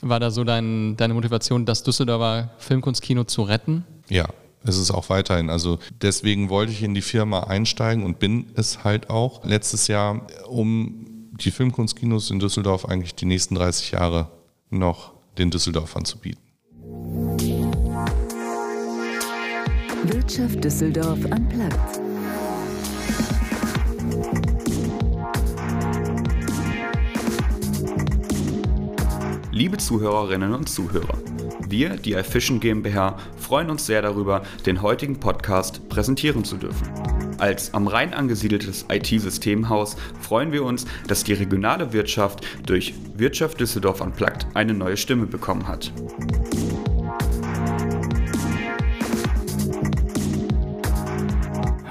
War da so dein, deine Motivation, das Düsseldorfer Filmkunstkino zu retten? Ja, es ist auch weiterhin. Also deswegen wollte ich in die Firma einsteigen und bin es halt auch letztes Jahr, um die Filmkunstkinos in Düsseldorf eigentlich die nächsten 30 Jahre noch den Düsseldorfern zu bieten. Wirtschaft Düsseldorf am Platz. Liebe Zuhörerinnen und Zuhörer, wir, die iFishing GmbH, freuen uns sehr darüber, den heutigen Podcast präsentieren zu dürfen. Als am Rhein angesiedeltes IT-Systemhaus freuen wir uns, dass die regionale Wirtschaft durch Wirtschaft Düsseldorf Unplugged eine neue Stimme bekommen hat.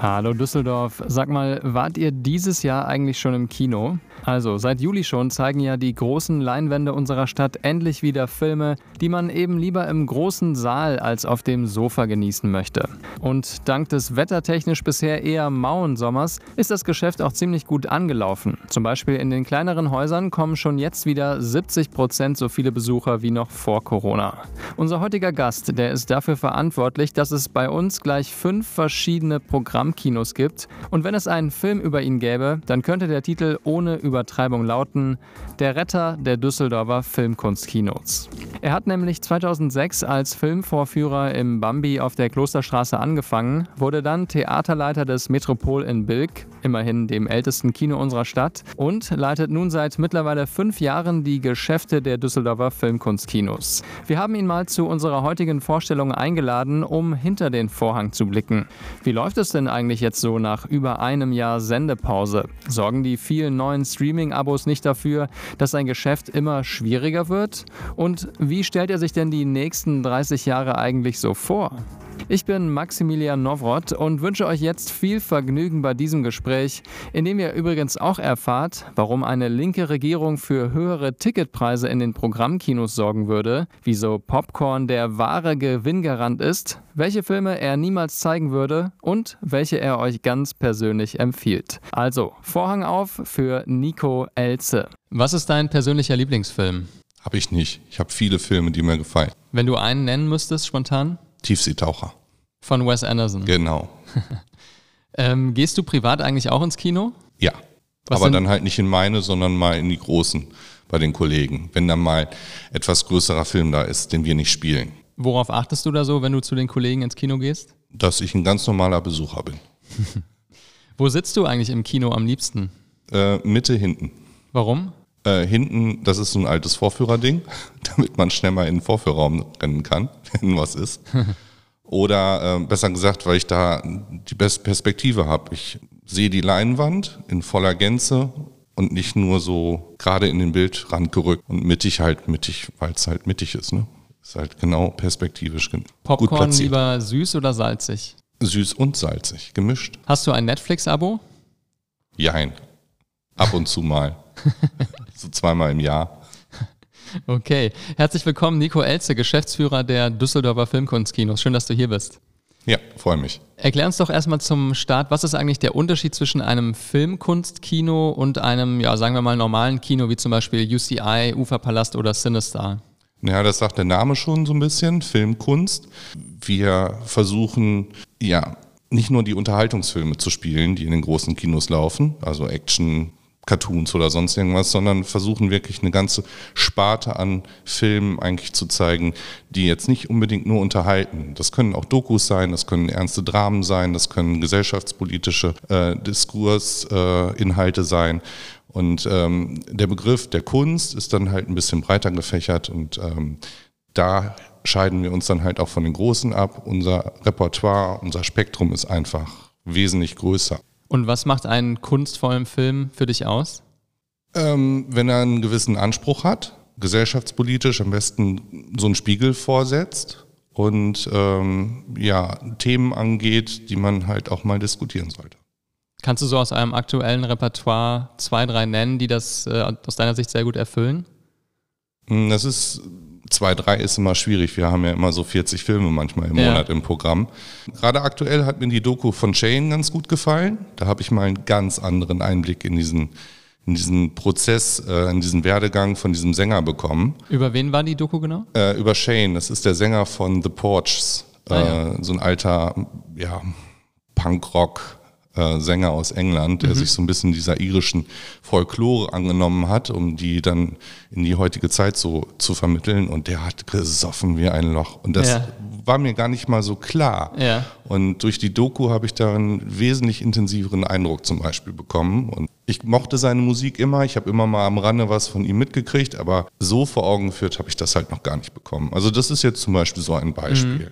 Hallo Düsseldorf. Sag mal, wart ihr dieses Jahr eigentlich schon im Kino? Also, seit Juli schon zeigen ja die großen Leinwände unserer Stadt endlich wieder Filme, die man eben lieber im großen Saal als auf dem Sofa genießen möchte. Und dank des wettertechnisch bisher eher mauen Sommers ist das Geschäft auch ziemlich gut angelaufen. Zum Beispiel in den kleineren Häusern kommen schon jetzt wieder 70 Prozent so viele Besucher wie noch vor Corona. Unser heutiger Gast, der ist dafür verantwortlich, dass es bei uns gleich fünf verschiedene Programmkinos gibt. Und wenn es einen Film über ihn gäbe, dann könnte der Titel ohne über Übertreibung lauten Der Retter der Düsseldorfer Filmkunstkinos. Er hat nämlich 2006 als Filmvorführer im Bambi auf der Klosterstraße angefangen, wurde dann Theaterleiter des Metropol in Bilk, immerhin dem ältesten Kino unserer Stadt, und leitet nun seit mittlerweile fünf Jahren die Geschäfte der Düsseldorfer Filmkunstkinos. Wir haben ihn mal zu unserer heutigen Vorstellung eingeladen, um hinter den Vorhang zu blicken. Wie läuft es denn eigentlich jetzt so nach über einem Jahr Sendepause? Sorgen die vielen neuen Streaming-Abos nicht dafür, dass sein Geschäft immer schwieriger wird? Und wie stellt er sich denn die nächsten 30 Jahre eigentlich so vor? Ich bin Maximilian Nowrot und wünsche euch jetzt viel Vergnügen bei diesem Gespräch, in dem ihr übrigens auch erfahrt, warum eine linke Regierung für höhere Ticketpreise in den Programmkinos sorgen würde, wieso Popcorn der wahre Gewinngarant ist, welche Filme er niemals zeigen würde und welche er euch ganz persönlich empfiehlt. Also, Vorhang auf für Nico Elze. Was ist dein persönlicher Lieblingsfilm? Habe ich nicht. Ich habe viele Filme, die mir gefallen. Wenn du einen nennen müsstest, spontan? Tiefseetaucher. Von Wes Anderson. Genau. ähm, gehst du privat eigentlich auch ins Kino? Ja. Was aber dann halt nicht in meine, sondern mal in die großen bei den Kollegen, wenn dann mal etwas größerer Film da ist, den wir nicht spielen. Worauf achtest du da so, wenn du zu den Kollegen ins Kino gehst? Dass ich ein ganz normaler Besucher bin. Wo sitzt du eigentlich im Kino am liebsten? Äh, Mitte hinten. Warum? Äh, hinten, das ist so ein altes Vorführerding, damit man schnell mal in den Vorführraum rennen kann, wenn was ist. Oder äh, besser gesagt, weil ich da die beste Perspektive habe. Ich sehe die Leinwand in voller Gänze und nicht nur so gerade in den Bildrand gerückt und mittig halt mittig, weil es halt mittig ist. Ne? Ist halt genau perspektivisch Popcorn gut platziert. lieber süß oder salzig? Süß und salzig, gemischt. Hast du ein Netflix-Abo? Jein. Ab und zu mal. so zweimal im Jahr. Okay. Herzlich willkommen, Nico Elze, Geschäftsführer der Düsseldorfer Filmkunstkinos. Schön, dass du hier bist. Ja, freue mich. Erklär uns doch erstmal zum Start, was ist eigentlich der Unterschied zwischen einem Filmkunstkino und einem, ja, sagen wir mal, normalen Kino, wie zum Beispiel UCI, Uferpalast oder Cinestar? Ja, das sagt der Name schon so ein bisschen, Filmkunst. Wir versuchen, ja, nicht nur die Unterhaltungsfilme zu spielen, die in den großen Kinos laufen, also Action, Cartoons oder sonst irgendwas, sondern versuchen wirklich eine ganze Sparte an Filmen eigentlich zu zeigen, die jetzt nicht unbedingt nur unterhalten. Das können auch Dokus sein, das können ernste Dramen sein, das können gesellschaftspolitische äh, Diskursinhalte äh, sein. Und ähm, der Begriff der Kunst ist dann halt ein bisschen breiter gefächert und ähm, da scheiden wir uns dann halt auch von den Großen ab. Unser Repertoire, unser Spektrum ist einfach wesentlich größer. Und was macht einen kunstvollen Film für dich aus? Ähm, wenn er einen gewissen Anspruch hat, gesellschaftspolitisch am besten so einen Spiegel vorsetzt und ähm, ja, Themen angeht, die man halt auch mal diskutieren sollte. Kannst du so aus einem aktuellen Repertoire zwei, drei nennen, die das äh, aus deiner Sicht sehr gut erfüllen? Hm, das ist zwei, drei ist immer schwierig. Wir haben ja immer so 40 Filme manchmal im ja. Monat im Programm. Gerade aktuell hat mir die Doku von Shane ganz gut gefallen. Da habe ich mal einen ganz anderen Einblick in diesen in diesen Prozess, äh, in diesen Werdegang von diesem Sänger bekommen. Über wen war die Doku genau? Äh, über Shane, das ist der Sänger von The Porches, äh, Ah, ja. so ein alter ja, Punkrock. Äh, Sänger aus England, Mhm. der sich so ein bisschen dieser irischen Folklore angenommen hat, um die dann in die heutige Zeit so zu vermitteln. Und der hat gesoffen wie ein Loch. Und das Ja. war mir gar nicht mal so klar. Ja. Und durch die Doku habe ich da einen wesentlich intensiveren Eindruck zum Beispiel bekommen. Und ich mochte seine Musik immer. Ich habe immer mal am Rande was von ihm mitgekriegt, aber so vor Augen geführt habe ich das halt noch gar nicht bekommen. Also das ist jetzt zum Beispiel so ein Beispiel.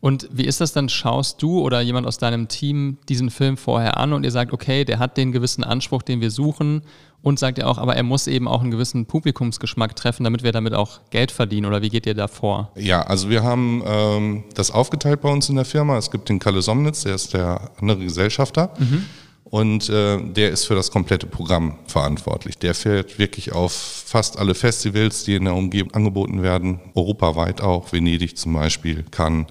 Und wie ist das dann? Schaust du oder jemand aus deinem Team diesen Film vorher an und ihr sagt, okay, der hat den gewissen Anspruch, den wir suchen und sagt ihr auch, aber er muss eben auch einen gewissen Publikumsgeschmack treffen, damit wir damit auch Geld verdienen oder wie geht ihr da vor? Ja, also wir haben ähm, das aufgeteilt bei uns in der Firma. Es gibt den Kalle Somnitz, der ist der andere Gesellschafter. Und äh, der ist für das komplette Programm verantwortlich. Der fährt wirklich auf fast alle Festivals, die in der Umgebung angeboten werden, europaweit auch, Venedig zum Beispiel, Cannes.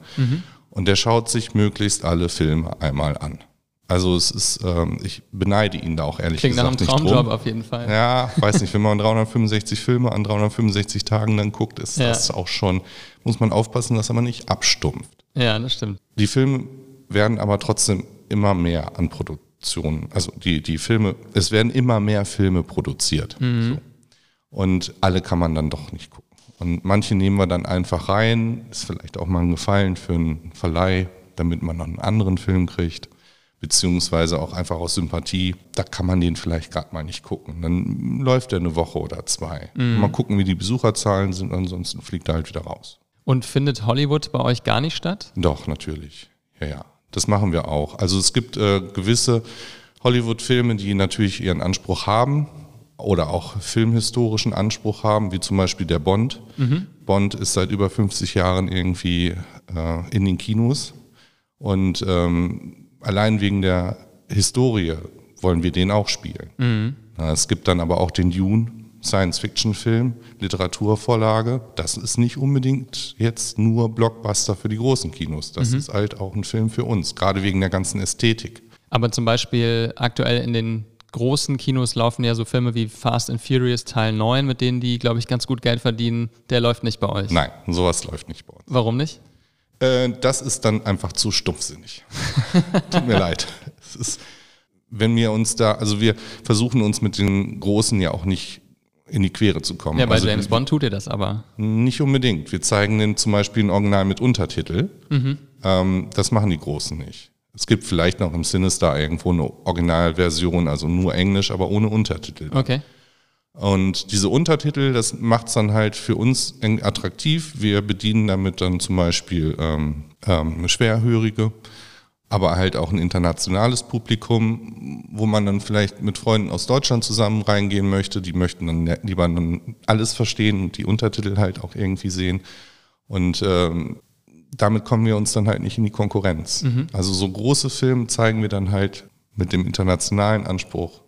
Und der schaut sich möglichst alle Filme einmal an. Also es ist, ähm, ich beneide ihn da auch ehrlich Klingt nach einem gesagt nicht Traumjob auf jeden Fall. Ja, weiß nicht, wenn man 365 Filme an 365 Tagen dann guckt, ist Ja. das auch schon, muss man aufpassen, dass er man nicht abstumpft. Ja, das stimmt. Die Filme werden aber trotzdem immer mehr an Produktionen, also die, die Filme, es werden immer mehr Filme produziert. So. Und alle kann man dann doch nicht gucken. Und manche nehmen wir dann einfach rein, ist vielleicht auch mal ein Gefallen für einen Verleih, damit man noch einen anderen Film kriegt, beziehungsweise auch einfach aus Sympathie, da kann man den vielleicht gerade mal nicht gucken. Dann läuft er eine Woche oder zwei. Mal gucken, wie die Besucherzahlen sind, ansonsten fliegt er halt wieder raus. Und findet Hollywood bei euch gar nicht statt? Doch, natürlich. Ja, ja. Das machen wir auch. Also es gibt äh, gewisse Hollywood-Filme, die natürlich ihren Anspruch haben oder auch filmhistorischen Anspruch haben, wie zum Beispiel der Bond. Bond ist seit über 50 Jahren irgendwie äh, in den Kinos. Und ähm, allein wegen der Historie wollen wir den auch spielen. Ja, es gibt dann aber auch den Dune, Science-Fiction-Film, Literaturvorlage. Das ist nicht unbedingt jetzt nur Blockbuster für die großen Kinos. Das ist halt auch ein Film für uns, gerade wegen der ganzen Ästhetik. Aber zum Beispiel aktuell in den großen Kinos laufen ja so Filme wie Fast and Furious Teil 9, mit denen die, glaube ich, ganz gut Geld verdienen. Der läuft nicht bei euch. Nein, sowas läuft nicht bei uns. Warum nicht? Äh, das ist dann einfach zu stumpfsinnig. Tut mir leid. Es ist, wenn wir uns da, also wir versuchen uns mit den Großen ja auch nicht in die Quere zu kommen. Ja, bei also James Bond tut ihr das aber. Nicht unbedingt. Wir zeigen den zum Beispiel ein Original mit Untertitel. Ähm, das machen die Großen nicht. Es gibt vielleicht noch im Sinister irgendwo eine Originalversion, also nur Englisch, aber ohne Untertitel. Okay. Und diese Untertitel, das macht es dann halt für uns attraktiv. Wir bedienen damit dann zum Beispiel ähm, ähm, Schwerhörige, aber halt auch ein internationales Publikum, wo man dann vielleicht mit Freunden aus Deutschland zusammen reingehen möchte. Die möchten dann lieber dann alles verstehen und die Untertitel halt auch irgendwie sehen. Und ähm, damit kommen wir uns dann halt nicht in die Konkurrenz. Also so große Filme zeigen wir dann halt mit dem internationalen Anspruch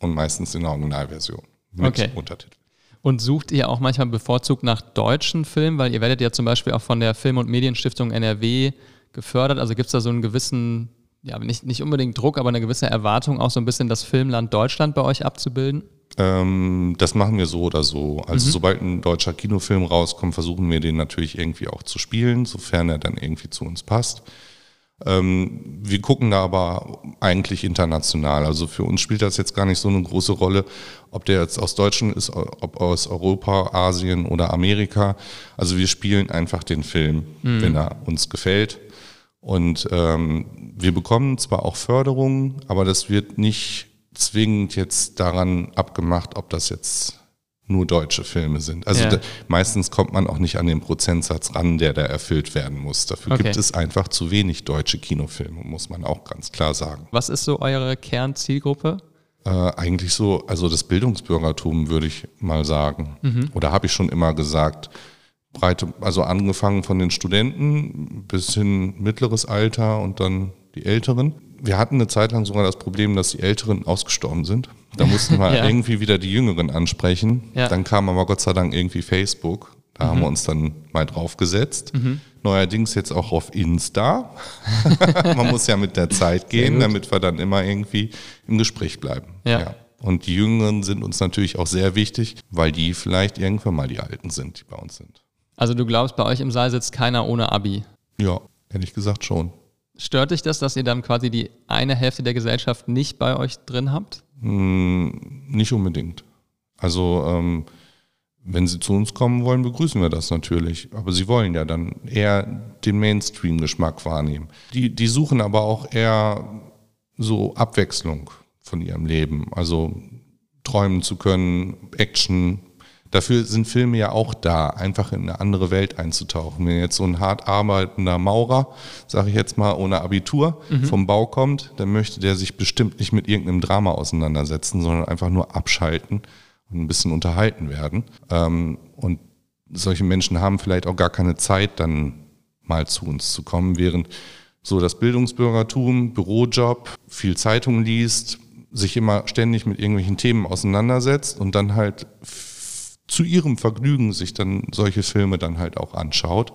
und meistens in der Originalversion mit Okay. Untertitel. Und sucht ihr auch manchmal bevorzugt nach deutschen Filmen? Weil ihr werdet ja zum Beispiel auch von der Film- und Medienstiftung NRW gefördert. Also gibt es da so einen gewissen, ja, nicht, nicht unbedingt Druck, aber eine gewisse Erwartung, auch so ein bisschen das Filmland Deutschland bei euch abzubilden? Ähm, das machen wir so oder so. Also sobald ein deutscher Kinofilm rauskommt, versuchen wir den natürlich irgendwie auch zu spielen, sofern er dann irgendwie zu uns passt. Ähm, wir gucken da aber eigentlich international. Also für uns spielt das jetzt gar nicht so eine große Rolle, ob der jetzt aus Deutschland ist, ob aus Europa, Asien oder Amerika. Also wir spielen einfach den Film, wenn er uns gefällt. Und ähm, wir bekommen zwar auch Förderungen, aber das wird nicht zwingend jetzt daran abgemacht, ob das jetzt nur deutsche Filme sind. Also Ja. da, meistens kommt man auch nicht an den Prozentsatz ran, der da erfüllt werden muss. Dafür Okay. gibt es einfach zu wenig deutsche Kinofilme, muss man auch ganz klar sagen. Was ist so eure Kernzielgruppe? Äh, eigentlich so, also das Bildungsbürgertum würde ich mal sagen. Oder habe ich schon immer gesagt. Breite, also angefangen von den Studenten bis hin mittleres Alter und dann die Älteren. Wir hatten eine Zeit lang sogar das Problem, dass die Älteren ausgestorben sind. Da mussten wir Ja. irgendwie wieder die Jüngeren ansprechen. Ja. Dann kam aber Gott sei Dank irgendwie Facebook. Da haben wir uns dann mal drauf gesetzt. Neuerdings jetzt auch auf Insta. Man muss ja mit der Zeit gehen, damit wir dann immer irgendwie im Gespräch bleiben. Ja. Und die Jüngeren sind uns natürlich auch sehr wichtig, weil die vielleicht irgendwann mal die Alten sind, die bei uns sind. Also du glaubst, bei euch im Saal sitzt keiner ohne Abi? Ja, ehrlich gesagt schon. Stört dich das, dass ihr dann quasi die eine Hälfte der Gesellschaft nicht bei euch drin habt? Hm, nicht unbedingt. Also ähm, wenn sie zu uns kommen wollen, begrüßen wir das natürlich. Aber sie wollen ja dann eher den Mainstream-Geschmack wahrnehmen. Die, die suchen aber auch eher so Abwechslung von ihrem Leben. Also träumen zu können, Action. Dafür sind Filme ja auch da, einfach in eine andere Welt einzutauchen. Wenn jetzt so ein hart arbeitender Maurer, sage ich jetzt mal, ohne Abitur vom Bau kommt, dann möchte der sich bestimmt nicht mit irgendeinem Drama auseinandersetzen, sondern einfach nur abschalten und ein bisschen unterhalten werden. Ähm, und solche Menschen haben vielleicht auch gar keine Zeit, dann mal zu uns zu kommen, während so das Bildungsbürgertum, Bürojob, viel Zeitung liest, sich immer ständig mit irgendwelchen Themen auseinandersetzt und dann halt zu ihrem Vergnügen sich dann solche Filme dann halt auch anschaut,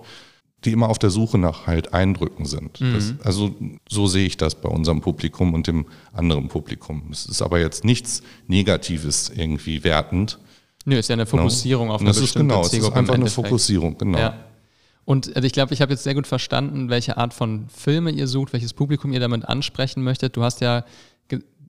die immer auf der Suche nach halt Eindrücken sind. Das, also so sehe ich das bei unserem Publikum und dem anderen Publikum. Es ist aber jetzt nichts Negatives irgendwie wertend. Nö, ist ja eine Fokussierung auf Und eine das ist bestimmte genau, es ist einfach eine. Fokussierung, genau. Ja. Und also ich glaube, ich habe jetzt sehr gut verstanden, welche Art von Filme ihr sucht, welches Publikum ihr damit ansprechen möchtet. Du hast ja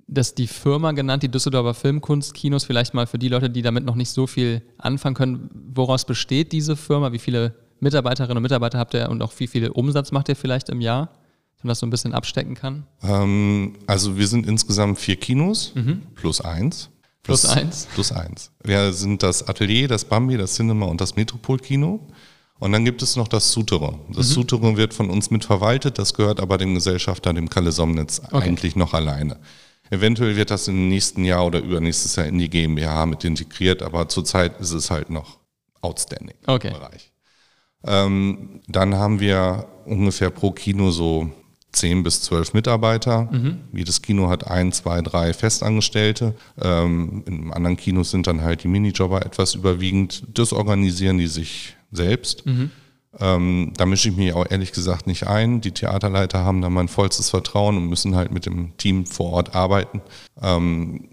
ge- das die Firma genannt, die Düsseldorfer Filmkunstkinos, vielleicht mal für die Leute, die damit noch nicht so viel anfangen können. Woraus besteht diese Firma? Wie viele Mitarbeiterinnen und Mitarbeiter habt ihr und auch wie viel Umsatz macht ihr vielleicht im Jahr? Dass man das so ein bisschen abstecken kann. Ähm, also wir sind insgesamt vier Kinos, plus eins. Mhm. Plus Das- eins? Plus eins. Wir sind das Atelier, das Bambi, das Cinema und das Metropol-Kino. Und dann gibt es noch das Souterrain. Mhm. Das Souterrain wird von uns mitverwaltet, das gehört aber dem Gesellschafter, dem Kalle Somnitz, Okay. eigentlich noch alleine. Eventuell wird das im nächsten Jahr oder übernächstes Jahr in die GmbH mit integriert, aber zurzeit ist es halt noch outstanding Okay. Bereich. Ähm, dann haben wir ungefähr pro Kino so 10 bis 12 Mitarbeiter. Jedes Kino hat ein, zwei, drei Festangestellte. Ähm, in anderen Kinos sind dann halt die Minijobber etwas überwiegend. Das organisieren die sich selbst. Ähm, da mische ich mich auch ehrlich gesagt nicht ein. Die Theaterleiter haben da mein vollstes Vertrauen und müssen halt mit dem Team vor Ort arbeiten. Ähm,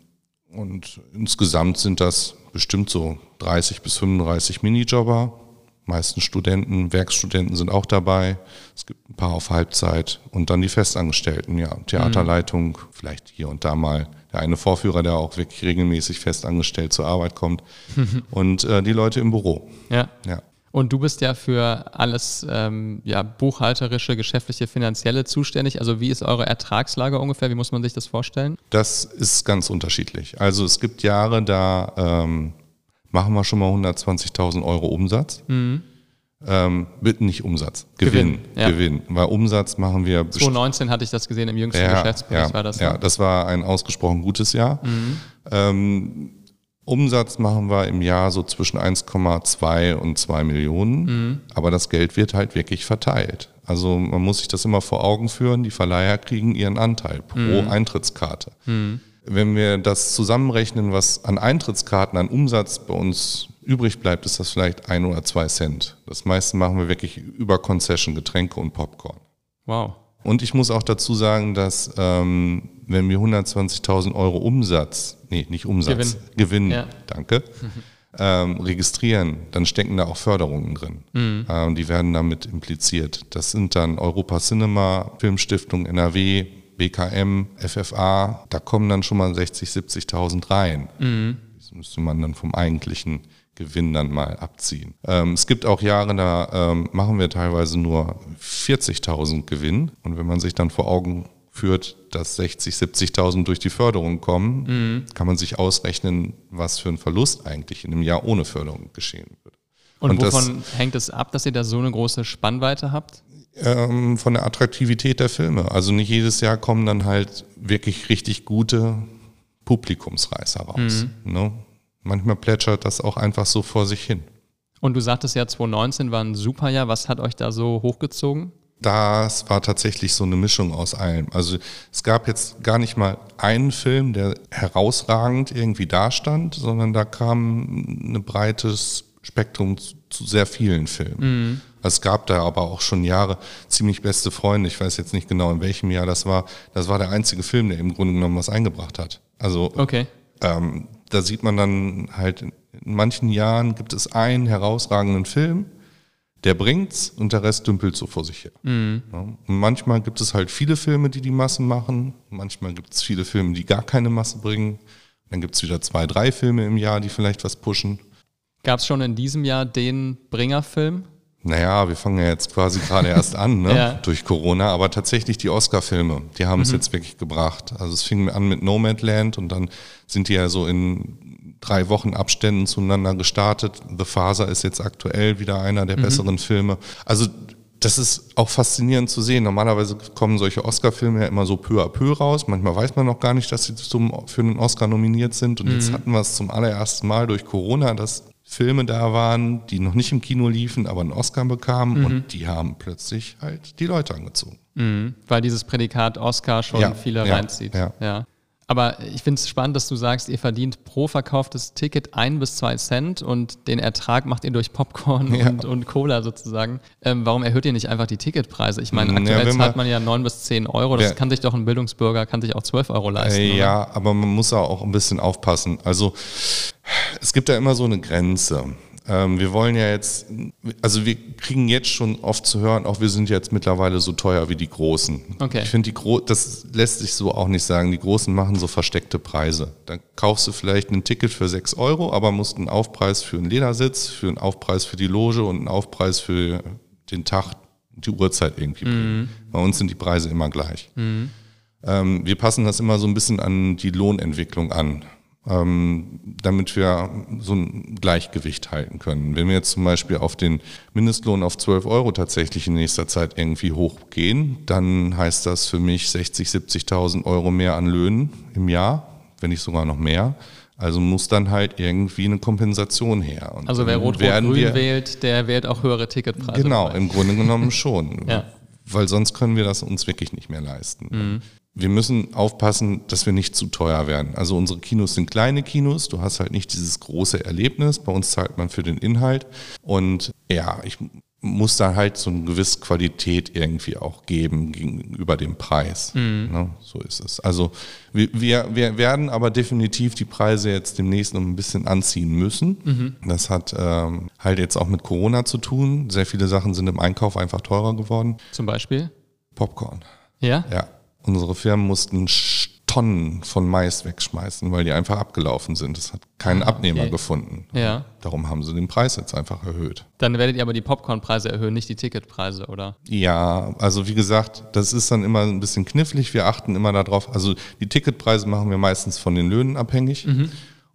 und insgesamt sind das bestimmt so 30 bis 35 Minijobber. Meistens Studenten, Werkstudenten sind auch dabei. Es gibt ein paar auf Halbzeit und dann die Festangestellten, ja, Theaterleitung, vielleicht hier und da mal der eine Vorführer, der auch wirklich regelmäßig festangestellt zur Arbeit kommt und äh, die Leute im Büro. Ja. Ja. Und du bist ja für alles ähm, ja, buchhalterische, geschäftliche, finanzielle zuständig. Also wie ist eure Ertragslage ungefähr? Wie muss man sich das vorstellen? Das ist ganz unterschiedlich. Also es gibt Jahre, da ähm, machen wir schon mal 120.000 Euro Umsatz. Ähm, bitte nicht Umsatz, Gewinn, Gewinn, ja. Gewinn. Weil Umsatz machen wir best- 2019 hatte ich das gesehen, im jüngsten Geschäftsbericht ja, war das. Ja, ne? das war ein ausgesprochen gutes Jahr. Ähm, Umsatz machen wir im Jahr so zwischen 1,2 und 2 Millionen. Aber das Geld wird halt wirklich verteilt. Also man muss sich das immer vor Augen führen. Die Verleiher kriegen ihren Anteil pro Eintrittskarte. Wenn wir das zusammenrechnen, was an Eintrittskarten, an Umsatz bei uns übrig bleibt, ist das vielleicht ein oder zwei Cent. Das meiste machen wir wirklich über Concession, Getränke und Popcorn. Wow. Und ich muss auch dazu sagen, dass ähm, wenn wir 120.000 Euro Umsatz, nee, nicht Umsatz, Gewinn. Gewinn, Ja. danke, ähm, registrieren, dann stecken da auch Förderungen drin. Ähm, die werden damit impliziert. Das sind dann Europa Cinema, Filmstiftung NRW, BKM, FFA. Da kommen dann schon mal 60, 70.000 rein. Das müsste man dann vom eigentlichen Gewinn dann mal abziehen. Ähm, es gibt auch Jahre, da ähm, machen wir teilweise nur 40.000 Gewinn. Und wenn man sich dann vor Augen führt, dass 60, 70.000 durch die Förderung kommen, kann man sich ausrechnen, was für ein Verlust eigentlich in einem Jahr ohne Förderung geschehen wird. Und, Und das- wovon hängt es ab, dass ihr da so eine große Spannweite habt? ähm, von der Attraktivität der Filme. Also nicht jedes Jahr kommen dann halt wirklich richtig gute Publikumsreißer raus. Ne? Manchmal plätschert das auch einfach so vor sich hin. Und du sagtest ja, 2019 war ein super Jahr. Was hat euch da so hochgezogen? Das war tatsächlich so eine Mischung aus allem. Also es gab jetzt gar nicht mal einen Film, der herausragend irgendwie dastand, sondern da kam ein breites Spektrum zu, sehr vielen Filmen. Also es gab da aber auch schon Jahre ziemlich beste Freunde. Ich weiß jetzt nicht genau, in welchem Jahr das war. Das war der einzige Film, der im Grunde genommen was eingebracht hat. Also Okay. ähm, da sieht man dann halt, in manchen Jahren gibt es einen herausragenden Film, der bringt's und der Rest dümpelt so vor sich her. Ja, und manchmal gibt es halt viele Filme, die die Massen machen. Manchmal gibt es viele Filme, die gar keine Masse bringen. Dann gibt es wieder zwei, drei Filme im Jahr, die vielleicht was pushen. Gab es schon in diesem Jahr den Bringerfilm? Naja, wir fangen ja jetzt quasi gerade erst an, ne? Ja. durch Corona, aber tatsächlich die Oscar-Filme, die haben es jetzt wirklich gebracht. Also es fing an mit Nomadland und dann sind die ja so in drei Wochen Abständen zueinander gestartet. The Father ist jetzt aktuell wieder einer der besseren Filme. Also das ist auch faszinierend zu sehen. Normalerweise kommen solche Oscar-Filme ja immer so peu à peu raus. Manchmal weiß man noch gar nicht, dass sie zum, für einen Oscar nominiert sind. Und jetzt hatten wir es zum allerersten Mal durch Corona, dass Filme da waren, die noch nicht im Kino liefen, aber einen Oscar bekamen und die haben plötzlich halt die Leute angezogen. Mhm, weil dieses Prädikat Oscar schon Ja, viele ja, reinzieht. ja. Aber ich finde es spannend, dass du sagst, ihr verdient pro verkauftes Ticket ein bis zwei Cent und den Ertrag macht ihr durch Popcorn Ja. und, und Cola sozusagen. Ähm, warum erhöht ihr nicht einfach die Ticketpreise? Ich meine, Ja, aktuell wenn zahlt man- ja neun bis zehn Euro. Das Wer- kann sich doch ein Bildungsbürger, kann sich auch zwölf Euro leisten. Äh, ja, aber man muss auch ein bisschen aufpassen. Also es gibt da immer so eine Grenze. Ähm, wir wollen ja jetzt, also wir kriegen jetzt schon oft zu hören, auch wir sind jetzt mittlerweile so teuer wie die Großen. Okay. Ich finde die Gro das lässt sich so auch nicht sagen. Die Großen machen so versteckte Preise. Da kaufst du vielleicht ein Ticket für 6 Euro, aber musst einen Aufpreis für einen Ledersitz, für einen Aufpreis für die Loge und einen Aufpreis für den Tag, die Uhrzeit irgendwie bringen. Bei uns sind die Preise immer gleich. Ähm, wir passen das immer so ein bisschen an die Lohnentwicklung an, damit wir so ein Gleichgewicht halten können. Wenn wir jetzt zum Beispiel auf den Mindestlohn auf 12 Euro tatsächlich in nächster Zeit irgendwie hochgehen, dann heißt das für mich 60, 70.000 Euro mehr an Löhnen im Jahr, wenn nicht sogar noch mehr. Also muss dann halt irgendwie eine Kompensation her. Und Also wer Rot-Rot-Grün wählt, der wählt auch höhere Ticketpreise. Genau, im Grunde genommen schon. Ja. Weil sonst können wir das uns wirklich nicht mehr leisten. Mhm. Wir müssen aufpassen, dass wir nicht zu teuer werden. Also unsere Kinos sind kleine Kinos. Du hast halt nicht dieses große Erlebnis. Bei uns zahlt man für den Inhalt. Und ja, ich muss da halt so eine gewisse Qualität irgendwie auch geben gegenüber dem Preis. Ne, so ist es. Also wir, wir, werden aber definitiv die Preise jetzt demnächst noch ein bisschen anziehen müssen. Das hat ähm, halt jetzt auch mit Corona zu tun. Sehr viele Sachen sind im Einkauf einfach teurer geworden. Zum Beispiel? Popcorn. Ja? Ja, unsere Firmen mussten Tonnen von Mais wegschmeißen, weil die einfach abgelaufen sind. Es hat keinen Abnehmer Ah, okay. gefunden. Ja. Darum haben sie den Preis jetzt einfach erhöht. Dann werdet ihr aber die Popcornpreise erhöhen, nicht die Ticketpreise, oder? Ja, also wie gesagt, das ist dann immer ein bisschen knifflig. Wir achten immer darauf. Also die Ticketpreise machen wir meistens von den Löhnen abhängig.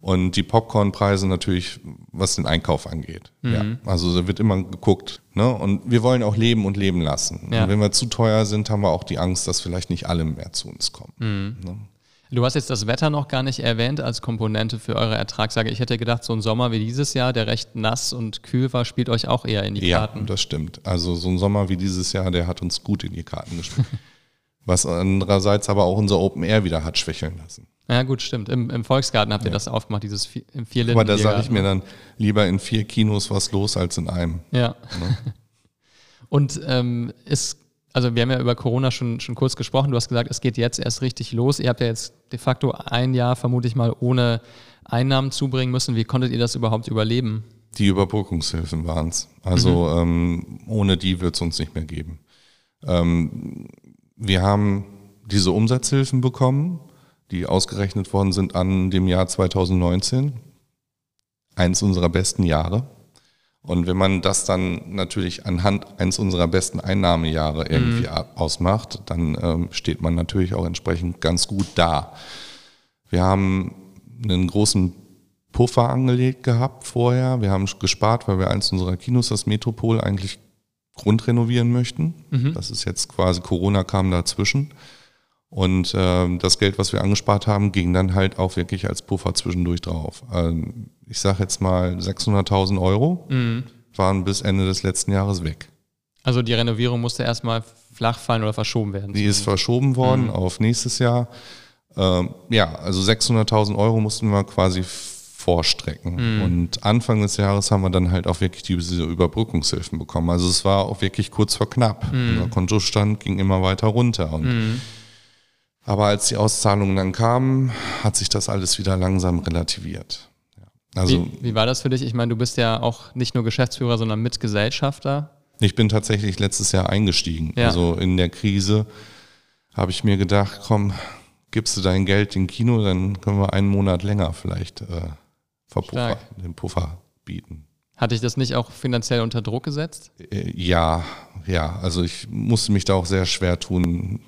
Und die Popcornpreise natürlich, was den Einkauf angeht. Ja, also da wird immer geguckt. Ne? Und wir wollen auch leben und leben lassen. Ja. Und wenn wir zu teuer sind, haben wir auch die Angst, dass vielleicht nicht alle mehr zu uns kommen. Ne? Du hast jetzt das Wetter noch gar nicht erwähnt als Komponente für eure Ertragssage. Ich hätte gedacht, so ein Sommer wie dieses Jahr, der recht nass und kühl war, spielt euch auch eher in die Ja, Karten. das stimmt. Also so ein Sommer wie dieses Jahr, der hat uns gut in die Karten gespielt. Was andererseits aber auch unser Open Air wieder hat schwächeln lassen. Ja, gut, stimmt. Im, im Volksgarten habt ihr das aufgemacht, dieses Vi- im vier Aber da sage ich mir dann lieber in vier Kinos was los als in einem. Ja. Und ähm, ist, also wir haben ja über Corona schon, schon kurz gesprochen. Du hast gesagt, es geht jetzt erst richtig los. Ihr habt ja jetzt de facto ein Jahr, vermute ich mal, ohne Einnahmen zubringen müssen. Wie konntet ihr das überhaupt überleben? Die Überbrückungshilfen waren es. Also ähm, ohne die wird es uns nicht mehr geben. Ähm, wir haben diese Umsatzhilfen bekommen, die ausgerechnet worden sind an dem Jahr 2019. Eins unserer besten Jahre. Und wenn man das dann natürlich anhand eines unserer besten Einnahmejahre irgendwie a- ausmacht, dann ähm, steht man natürlich auch entsprechend ganz gut da. Wir haben einen großen Puffer angelegt gehabt vorher. Wir haben gespart, weil wir eins unserer Kinos, das Metropol, eigentlich grundrenovieren möchten. Das ist jetzt quasi Corona kam dazwischen. Und ähm, das Geld, was wir angespart haben, ging dann halt auch wirklich als Puffer zwischendurch drauf. Ähm, ich sage jetzt mal 600.000 Euro waren bis Ende des letzten Jahres weg. Also die Renovierung musste erstmal flach fallen oder verschoben werden. Die ist verschoben worden auf nächstes Jahr. Ähm, ja, also 600.000 Euro mussten wir quasi vorstrecken. Und Anfang des Jahres haben wir dann halt auch wirklich diese Überbrückungshilfen bekommen. Also es war auch wirklich kurz vor knapp. Unser Kontostand ging immer weiter runter. Und Aber als die Auszahlungen dann kamen, hat sich das alles wieder langsam relativiert. Also, wie, wie war das für dich? Ich meine, du bist ja auch nicht nur Geschäftsführer, sondern Mitgesellschafter. Ich bin tatsächlich letztes Jahr eingestiegen. Ja. Also in der Krise habe ich mir gedacht, komm, gibst du dein Geld in Kino, dann können wir einen Monat länger vielleicht äh, Verpuffer, den Puffer bieten. Hatte ich das nicht auch finanziell unter Druck gesetzt? Äh, ja, ja. Also ich musste mich da auch sehr schwer tun,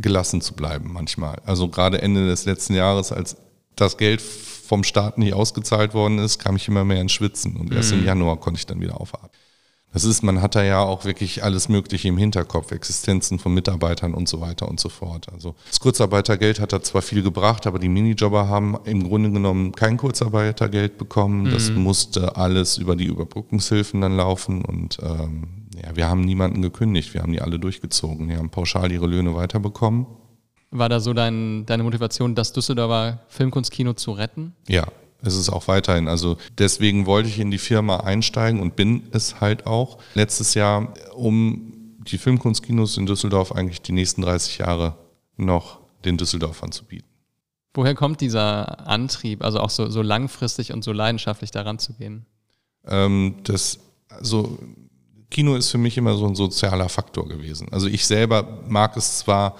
gelassen zu bleiben manchmal. Also gerade Ende des letzten Jahres, als das Geld vom Staat nicht ausgezahlt worden ist, kam ich immer mehr ins Schwitzen. Und erst mhm. im Januar konnte ich dann wieder aufatmen. Das ist, man hat da ja auch wirklich alles Mögliche im Hinterkopf, Existenzen von Mitarbeitern und so weiter und so fort. Also das Kurzarbeitergeld hat da zwar viel gebracht, aber die Minijobber haben im Grunde genommen kein Kurzarbeitergeld bekommen. Mhm. Das musste alles über die Überbrückungshilfen dann laufen und ähm, ja, wir haben niemanden gekündigt, wir haben die alle durchgezogen. Die haben pauschal ihre Löhne weiterbekommen. War da so dein, deine Motivation, das Düsseldorfer Filmkunstkino zu retten? Ja, ist es auch weiterhin. Also deswegen wollte ich in die Firma einsteigen und bin es halt auch letztes Jahr, um die Filmkunstkinos in Düsseldorf eigentlich die nächsten 30 Jahre noch den Düsseldorfern zu bieten. Woher kommt dieser Antrieb, also auch so, so langfristig und so leidenschaftlich daran zu gehen? Ähm, das, also Kino ist für mich immer so ein sozialer Faktor gewesen. Also ich selber mag es zwar,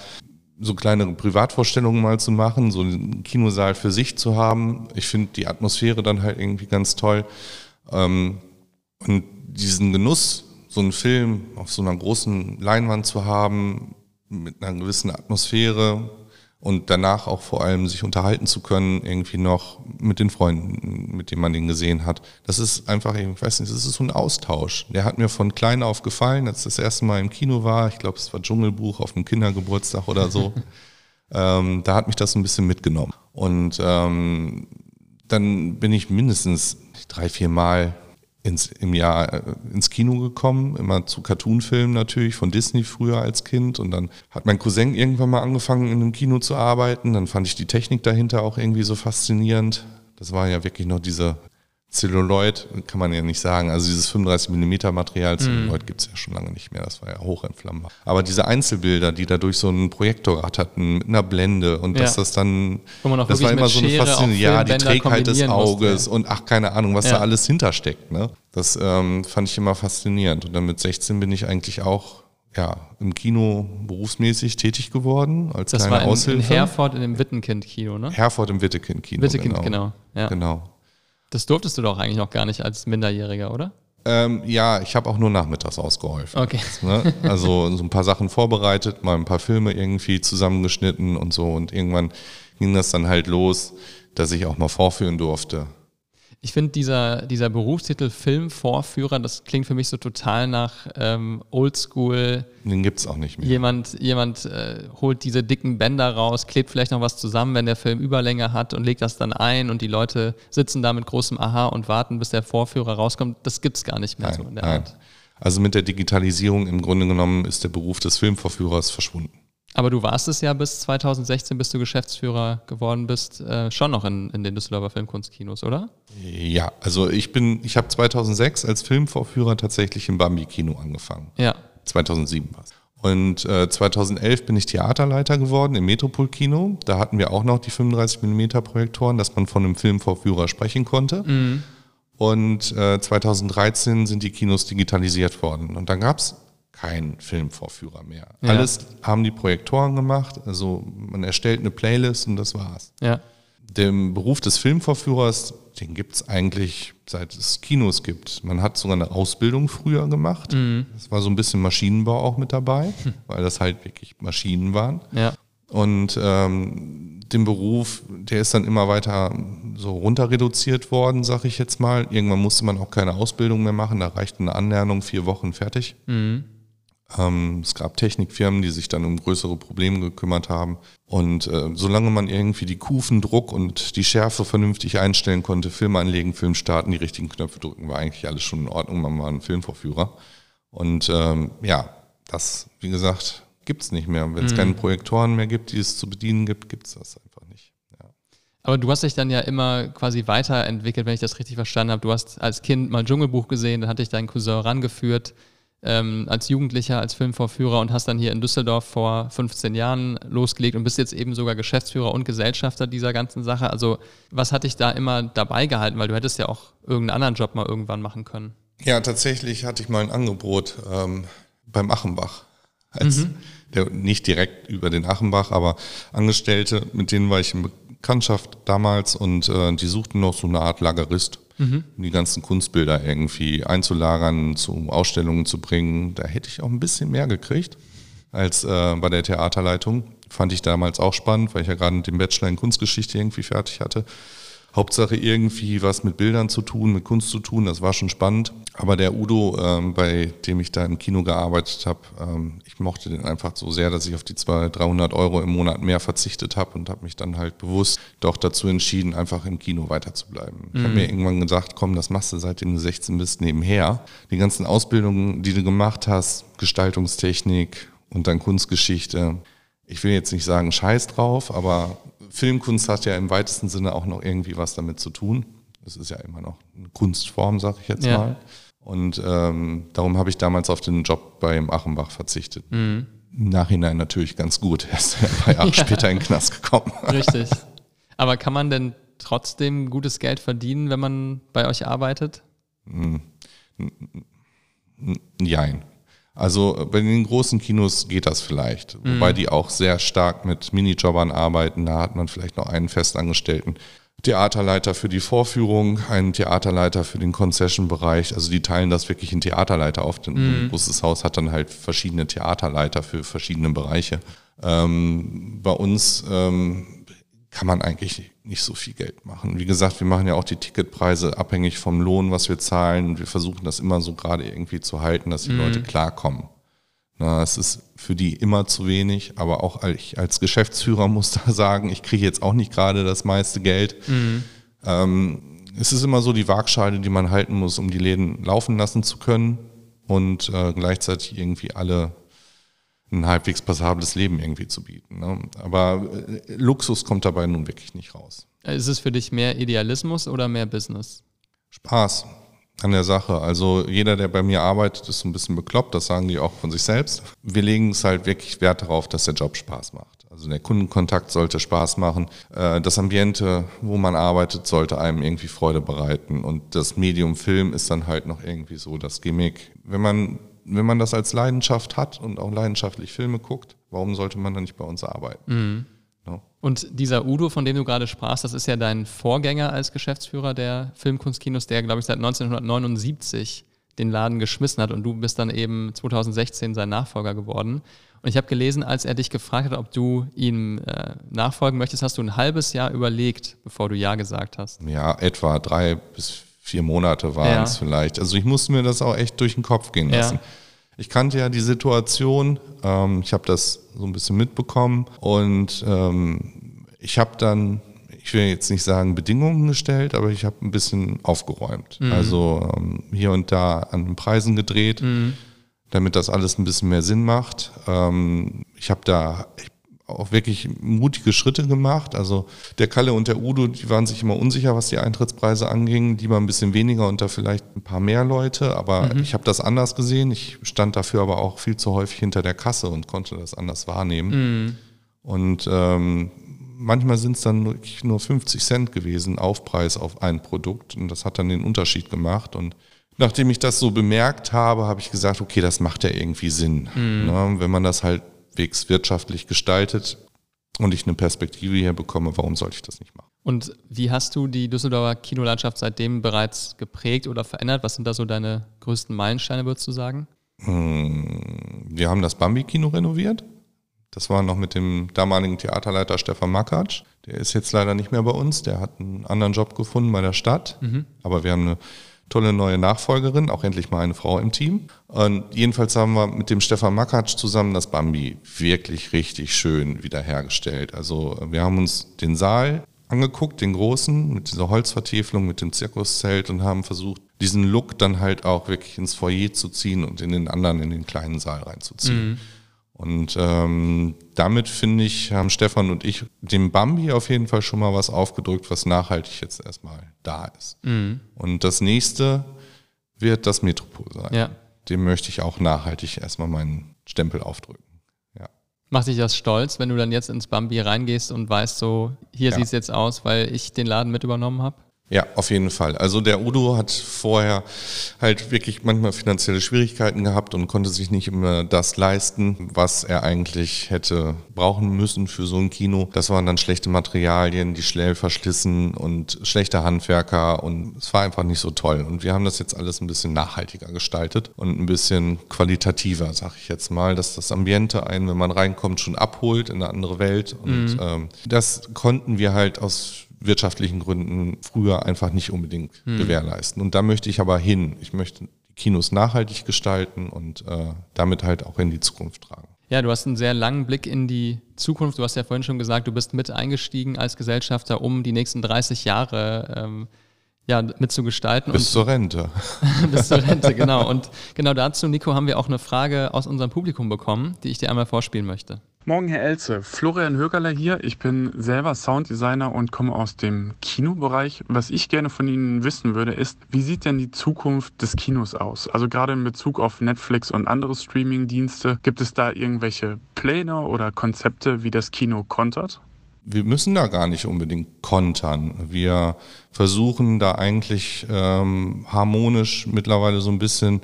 so kleinere Privatvorstellungen mal zu machen, so einen Kinosaal für sich zu haben. Ich finde die Atmosphäre dann halt irgendwie ganz toll. Ähm, und diesen Genuss, so einen Film auf so einer großen Leinwand zu haben, mit einer gewissen Atmosphäre, und danach auch vor allem sich unterhalten zu können, irgendwie noch mit den Freunden, mit denen man den gesehen hat. Das ist einfach, ich weiß nicht, das ist so ein Austausch. Der hat mir von klein auf gefallen, als das erste Mal im Kino war. Ich glaube, es war Dschungelbuch auf einem Kindergeburtstag oder so. ähm, da hat mich das ein bisschen mitgenommen. Und ähm, dann bin ich mindestens drei, vier Mal ins, im Jahr äh, ins Kino gekommen, immer zu Cartoonfilmen natürlich, von Disney früher als Kind. Und dann hat mein Cousin irgendwann mal angefangen, in einem Kino zu arbeiten. Dann fand ich die Technik dahinter auch irgendwie so faszinierend. Das war ja wirklich noch diese Celluloid kann man ja nicht sagen. Also dieses 35 mm Material, mhm. Celluloid mm. gibt es ja schon lange nicht mehr. Das war ja hochentflammbar. Aber diese Einzelbilder, die da durch so ein Projektor ratterten mit einer Blende und ja. dass das dann, das war immer so eine Faszination. Ja, die Trägheit des Auges musste, ja. und ach, keine Ahnung, was ja. da alles hintersteckt. Ne? Das ähm, fand ich immer faszinierend. Und dann mit 16 bin ich eigentlich auch ja, im Kino berufsmäßig tätig geworden als das kleine war in, Aushilfe. in Herford in dem Wittenkind-Kino, ne? Herford im Wittekind-Kino. Wittekind, genau. genau. Ja. genau. Das durftest du doch eigentlich noch gar nicht als Minderjähriger, oder? Ähm, ja, ich habe auch nur nachmittags ausgeholfen. Okay. Ne? Also so ein paar Sachen vorbereitet, mal ein paar Filme irgendwie zusammengeschnitten und so. Und irgendwann ging das dann halt los, dass ich auch mal vorführen durfte. Ich finde, dieser, dieser Berufstitel Filmvorführer, das klingt für mich so total nach ähm, Oldschool. Den gibt es auch nicht mehr. Jemand, jemand äh, holt diese dicken Bänder raus, klebt vielleicht noch was zusammen, wenn der Film Überlänge hat und legt das dann ein und die Leute sitzen da mit großem Aha und warten, bis der Vorführer rauskommt. Das gibt es gar nicht mehr nein, so in der nein. Art. Also mit der Digitalisierung im Grunde genommen ist der Beruf des Filmvorführers verschwunden. Aber du warst es ja bis 2016, bis du Geschäftsführer geworden bist, äh, schon noch in, in den Düsseldorfer Filmkunstkinos, oder? Ja, also ich bin, ich habe 2006 als Filmvorführer tatsächlich im Bambi-Kino angefangen. Ja. 2007 war es. Und äh, 2011 bin ich Theaterleiter geworden im Metropol-Kino. Da hatten wir auch noch die 35 mm Projektoren, dass man von einem Filmvorführer sprechen konnte. Mhm. Und äh, 2013 sind die Kinos digitalisiert worden. Und dann gab es kein Filmvorführer mehr. Ja. Alles haben die Projektoren gemacht. Also man erstellt eine Playlist und das war's. Ja. Den Beruf des Filmvorführers, den gibt es eigentlich seit es Kinos gibt. Man hat sogar eine Ausbildung früher gemacht. Mhm. Das war so ein bisschen Maschinenbau auch mit dabei, hm. weil das halt wirklich Maschinen waren. Ja. Und ähm, den Beruf, der ist dann immer weiter so runter reduziert worden, sag ich jetzt mal. Irgendwann musste man auch keine Ausbildung mehr machen, da reichte eine Annäherung, vier Wochen fertig. Mhm. Ähm, es gab Technikfirmen, die sich dann um größere Probleme gekümmert haben. Und äh, solange man irgendwie die Kufen, Druck und die Schärfe vernünftig einstellen konnte, Film anlegen, Film starten, die richtigen Knöpfe drücken, war eigentlich alles schon in Ordnung. Man war ein Filmvorführer. Und ähm, ja, das, wie gesagt, gibt es nicht mehr. Wenn es mhm. keine Projektoren mehr gibt, die es zu bedienen gibt, gibt es das einfach nicht. Ja. Aber du hast dich dann ja immer quasi weiterentwickelt, wenn ich das richtig verstanden habe. Du hast als Kind mal Dschungelbuch gesehen, dann hatte ich deinen Cousin rangeführt ähm, als Jugendlicher, als Filmvorführer und hast dann hier in Düsseldorf vor 15 Jahren losgelegt und bist jetzt eben sogar Geschäftsführer und Gesellschafter dieser ganzen Sache. Also was hat dich da immer dabei gehalten? Weil du hättest ja auch irgendeinen anderen Job mal irgendwann machen können. Ja, tatsächlich hatte ich mal ein Angebot ähm, beim Achenbach. Als, mhm. der, nicht direkt über den Achenbach, aber Angestellte, mit denen war ich in Bekanntschaft damals und äh, die suchten noch so eine Art Lagerist mhm. die ganzen Kunstbilder irgendwie einzulagern, zu Ausstellungen zu bringen. Da hätte ich auch ein bisschen mehr gekriegt als äh, bei der Theaterleitung. Fand ich damals auch spannend, weil ich ja gerade den Bachelor in Kunstgeschichte irgendwie fertig hatte. Hauptsache irgendwie was mit Bildern zu tun, mit Kunst zu tun, das war schon spannend. Aber der Udo, ähm, bei dem ich da im Kino gearbeitet habe, ähm, ich mochte den einfach so sehr, dass ich auf die 200, 300 Euro im Monat mehr verzichtet habe und habe mich dann halt bewusst doch dazu entschieden, einfach im Kino weiterzubleiben. Ich habe mhm. mir irgendwann gesagt, komm, das machst du seitdem du 16 bist nebenher. Die ganzen Ausbildungen, die du gemacht hast, Gestaltungstechnik und dann Kunstgeschichte, ich will jetzt nicht sagen Scheiß drauf, aber Filmkunst hat ja im weitesten Sinne auch noch irgendwie was damit zu tun. Das ist ja immer noch eine Kunstform, sag ich jetzt ja. mal. Und ähm, darum habe ich damals auf den Job beim Achenbach verzichtet. Mhm. Im Nachhinein natürlich ganz gut. Er ist ein paar Jahre ja. später in den Knast gekommen. Richtig. Aber kann man denn trotzdem gutes Geld verdienen, wenn man bei euch arbeitet? Nein. Also bei den großen Kinos geht das vielleicht, mhm. wobei die auch sehr stark mit Minijobbern arbeiten. Da hat man vielleicht noch einen festangestellten Theaterleiter für die Vorführung, einen Theaterleiter für den Concession-Bereich. Also die teilen das wirklich in Theaterleiter auf. Mhm. Ein großes Haus hat dann halt verschiedene Theaterleiter für verschiedene Bereiche. Ähm, bei uns ähm, kann man eigentlich nicht so viel Geld machen. Wie gesagt, wir machen ja auch die Ticketpreise abhängig vom Lohn, was wir zahlen. Und wir versuchen das immer so gerade irgendwie zu halten, dass die mhm. Leute klarkommen. Na, es ist für die immer zu wenig, aber auch ich als Geschäftsführer muss da sagen, ich kriege jetzt auch nicht gerade das meiste Geld. Mhm. Ähm, es ist immer so die Waagscheide, die man halten muss, um die Läden laufen lassen zu können und äh, gleichzeitig irgendwie alle ein halbwegs passables Leben irgendwie zu bieten. Ne? Aber äh, Luxus kommt dabei nun wirklich nicht raus. Ist es für dich mehr Idealismus oder mehr Business? Spaß an der Sache. Also jeder, der bei mir arbeitet, ist so ein bisschen bekloppt, das sagen die auch von sich selbst. Wir legen es halt wirklich Wert darauf, dass der Job Spaß macht. Also der Kundenkontakt sollte Spaß machen. Äh, das Ambiente, wo man arbeitet, sollte einem irgendwie Freude bereiten. Und das Medium Film ist dann halt noch irgendwie so das Gimmick. Wenn man wenn man das als Leidenschaft hat und auch leidenschaftlich Filme guckt, warum sollte man dann nicht bei uns arbeiten? Mhm. No. Und dieser Udo, von dem du gerade sprachst, das ist ja dein Vorgänger als Geschäftsführer der Filmkunstkinos, der, glaube ich, seit 1979 den Laden geschmissen hat und du bist dann eben 2016 sein Nachfolger geworden. Und ich habe gelesen, als er dich gefragt hat, ob du ihm äh, nachfolgen möchtest, hast du ein halbes Jahr überlegt, bevor du Ja gesagt hast. Ja, etwa drei bis vier Monate waren ja. es vielleicht. Also ich musste mir das auch echt durch den Kopf gehen lassen. Ja. Ich kannte ja die Situation, ähm, ich habe das so ein bisschen mitbekommen und ähm, ich habe dann, ich will jetzt nicht sagen Bedingungen gestellt, aber ich habe ein bisschen aufgeräumt. Mhm. Also ähm, hier und da an den Preisen gedreht, mhm. damit das alles ein bisschen mehr Sinn macht. Ähm, ich habe da, ich auch wirklich mutige Schritte gemacht. Also der Kalle und der Udo, die waren sich immer unsicher, was die Eintrittspreise anging. Lieber ein bisschen weniger und da vielleicht ein paar mehr Leute. Aber mhm. ich habe das anders gesehen. Ich stand dafür aber auch viel zu häufig hinter der Kasse und konnte das anders wahrnehmen. Mhm. Und ähm, manchmal sind es dann wirklich nur 50 Cent gewesen, Aufpreis auf ein Produkt. Und das hat dann den Unterschied gemacht. Und nachdem ich das so bemerkt habe, habe ich gesagt, okay, das macht ja irgendwie Sinn. Mhm. Ne? Wenn man das halt halbwegs wirtschaftlich gestaltet und ich eine Perspektive hier bekomme, warum sollte ich das nicht machen? Und wie hast du die Düsseldorfer Kinolandschaft seitdem bereits geprägt oder verändert? Was sind da so deine größten Meilensteine, würdest du sagen? Hm, wir haben das Bambi-Kino renoviert. Das war noch mit dem damaligen Theaterleiter Stefan Makatsch. Der ist jetzt leider nicht mehr bei uns. Der hat einen anderen Job gefunden bei der Stadt. Mhm. Aber wir haben eine tolle neue Nachfolgerin, auch endlich mal eine Frau im Team. Und jedenfalls haben wir mit dem Stefan Makatsch zusammen das Bambi wirklich richtig schön wiederhergestellt. Also wir haben uns den Saal angeguckt, den großen, mit dieser Holzvertiefelung, mit dem Zirkuszelt und haben versucht, diesen Look dann halt auch wirklich ins Foyer zu ziehen und in den anderen, in den kleinen Saal reinzuziehen. Mhm. Und ähm, damit finde ich, haben Stefan und ich dem Bambi auf jeden Fall schon mal was aufgedrückt, was nachhaltig jetzt erstmal da ist. Mhm. Und das nächste wird das Metropol sein. Ja. dem möchte ich auch nachhaltig erstmal meinen Stempel aufdrücken. Ja. Macht dich das stolz, wenn du dann jetzt ins Bambi reingehst und weißt so, hier ja. sieht es jetzt aus, weil ich den Laden mit übernommen habe? Ja, auf jeden Fall. Also der Udo hat vorher halt wirklich manchmal finanzielle Schwierigkeiten gehabt und konnte sich nicht immer das leisten, was er eigentlich hätte brauchen müssen für so ein Kino. Das waren dann schlechte Materialien, die schnell verschlissen und schlechte Handwerker und es war einfach nicht so toll. Und wir haben das jetzt alles ein bisschen nachhaltiger gestaltet und ein bisschen qualitativer, sag ich jetzt mal, dass das Ambiente einen, wenn man reinkommt, schon abholt in eine andere Welt. Und mhm. ähm, das konnten wir halt aus wirtschaftlichen Gründen früher einfach nicht unbedingt hm. gewährleisten. Und da möchte ich aber hin. Ich möchte die Kinos nachhaltig gestalten und äh, damit halt auch in die Zukunft tragen. Ja, du hast einen sehr langen Blick in die Zukunft. Du hast ja vorhin schon gesagt, du bist mit eingestiegen als Gesellschafter, um die nächsten 30 Jahre ähm, ja, mitzugestalten. Bis zur Rente. bis zur Rente, genau. Und genau dazu, Nico, haben wir auch eine Frage aus unserem Publikum bekommen, die ich dir einmal vorspielen möchte. Morgen, Herr Elze. Florian Högerler hier. Ich bin selber Sounddesigner und komme aus dem Kinobereich. Was ich gerne von Ihnen wissen würde, ist, wie sieht denn die Zukunft des Kinos aus? Also gerade in Bezug auf Netflix und andere Streaming-Dienste. Gibt es da irgendwelche Pläne oder Konzepte, wie das Kino kontert? wir müssen da gar nicht unbedingt kontern. Wir versuchen da eigentlich ähm, harmonisch mittlerweile so ein bisschen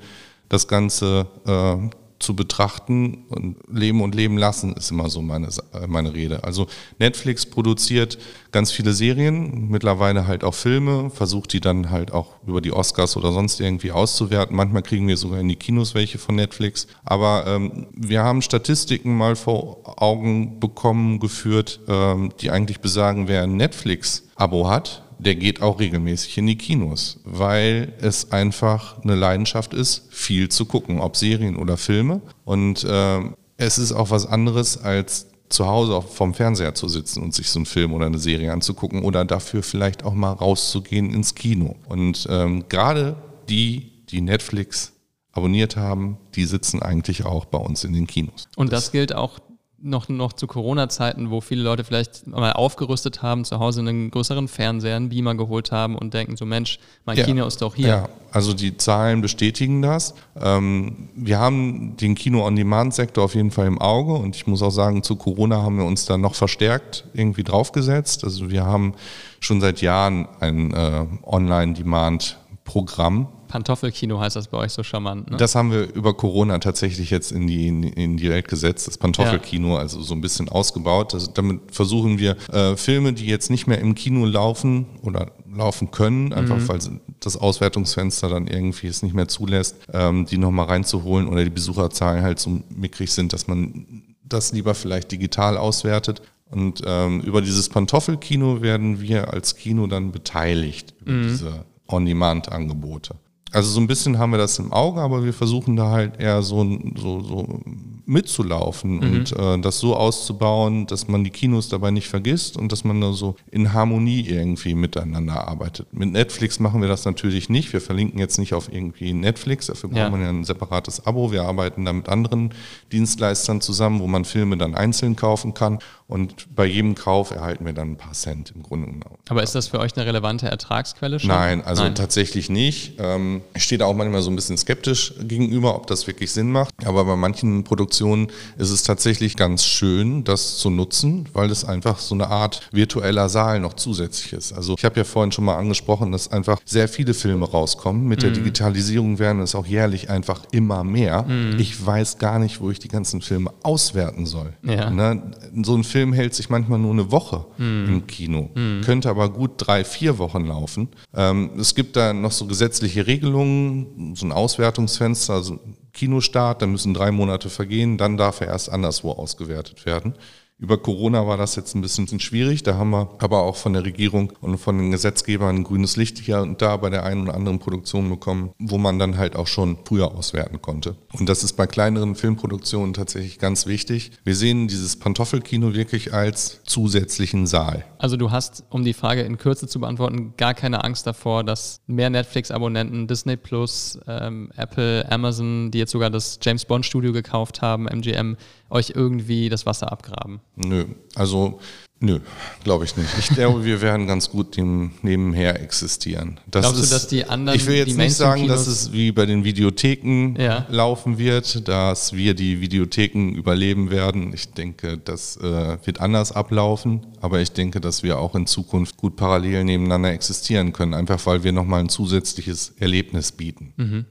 das Ganze äh, zu betrachten und leben und leben lassen ist immer so meine, äh, meine Rede. Also Netflix produziert ganz viele Serien, mittlerweile halt auch Filme, versucht die dann halt auch über die Oscars oder sonst irgendwie auszuwerten. Manchmal kriegen wir sogar in die Kinos welche von Netflix. Aber ähm, wir haben Statistiken mal vor Augen bekommen, geführt, ähm, die eigentlich besagen, wer ein Netflix-Abo hat, der geht auch regelmäßig in die Kinos, weil es einfach eine Leidenschaft ist, viel zu gucken, ob Serien oder Filme. Und äh, es ist auch was anderes als zu Hause vom Fernseher zu sitzen und sich so einen Film oder eine Serie anzugucken oder dafür vielleicht auch mal rauszugehen ins Kino. Und ähm, gerade die, die Netflix abonniert haben, die sitzen eigentlich auch bei uns in den Kinos. Und das, das gilt auch noch, noch zu Corona-Zeiten, wo viele Leute vielleicht mal aufgerüstet haben, zu Hause einen größeren Fernseher, einen Beamer geholt haben und denken so, Mensch, mein ja, Kino ist doch hier. Ja, also die Zahlen bestätigen das. Ähm, wir haben den Kino-on-Demand-Sektor auf jeden Fall im Auge und ich muss auch sagen, zu Corona haben wir uns da noch verstärkt irgendwie draufgesetzt. Also wir haben schon seit Jahren ein äh, Online-Demand-Programm, Pantoffelkino heißt das bei euch so charmant. Ne? Das haben wir über Corona tatsächlich jetzt in die, in die Welt gesetzt, das Pantoffelkino, ja. also so ein bisschen ausgebaut. Das, damit versuchen wir äh, Filme, die jetzt nicht mehr im Kino laufen oder laufen können, einfach mhm. weil das Auswertungsfenster dann irgendwie es nicht mehr zulässt, ähm, die nochmal reinzuholen oder die Besucherzahlen halt so mickrig sind, dass man das lieber vielleicht digital auswertet. Und ähm, über dieses Pantoffelkino werden wir als Kino dann beteiligt, über mhm. diese On-Demand-Angebote. Also so ein bisschen haben wir das im Auge, aber wir versuchen da halt eher so, so, so mitzulaufen mhm. und äh, das so auszubauen, dass man die Kinos dabei nicht vergisst und dass man da so in Harmonie irgendwie miteinander arbeitet. Mit Netflix machen wir das natürlich nicht. Wir verlinken jetzt nicht auf irgendwie Netflix, dafür braucht ja. man ja ein separates Abo. Wir arbeiten da mit anderen Dienstleistern zusammen, wo man Filme dann einzeln kaufen kann und bei jedem Kauf erhalten wir dann ein paar Cent im Grunde genommen. Aber ist das für euch eine relevante Ertragsquelle schon? Nein, also Nein. tatsächlich nicht. Ähm, ich stehe da auch manchmal so ein bisschen skeptisch gegenüber, ob das wirklich Sinn macht. Aber bei manchen Produktionen ist es tatsächlich ganz schön, das zu nutzen, weil es einfach so eine Art virtueller Saal noch zusätzlich ist. Also ich habe ja vorhin schon mal angesprochen, dass einfach sehr viele Filme rauskommen. Mit der mhm. Digitalisierung werden es auch jährlich einfach immer mehr. Mhm. Ich weiß gar nicht, wo ich die ganzen Filme auswerten soll. Ja. Ne? So ein Film hält sich manchmal nur eine Woche mm. im Kino, mm. könnte aber gut drei, vier Wochen laufen. Ähm, es gibt da noch so gesetzliche Regelungen, so ein Auswertungsfenster, also Kinostart, da müssen drei Monate vergehen, dann darf er erst anderswo ausgewertet werden. Über Corona war das jetzt ein bisschen schwierig. Da haben wir aber auch von der Regierung und von den Gesetzgebern ein grünes Licht hier und da bei der einen oder anderen Produktion bekommen, wo man dann halt auch schon früher auswerten konnte. Und das ist bei kleineren Filmproduktionen tatsächlich ganz wichtig. Wir sehen dieses Pantoffelkino wirklich als zusätzlichen Saal. Also du hast, um die Frage in Kürze zu beantworten, gar keine Angst davor, dass mehr Netflix-Abonnenten, Disney Plus, ähm, Apple, Amazon, die jetzt sogar das James Bond Studio gekauft haben, MGM, euch irgendwie das Wasser abgraben. Nö, also nö, glaube ich nicht. Ich glaube, wir werden ganz gut dem nebenher existieren. Das Glaubst ist, du, dass die anderen, Ich will jetzt nicht sagen, dass es wie bei den Videotheken Ja. laufen wird, dass wir die Videotheken überleben werden. Ich denke, das äh, wird anders ablaufen, aber ich denke, dass wir auch in Zukunft gut parallel nebeneinander existieren können, einfach weil wir nochmal ein zusätzliches Erlebnis bieten.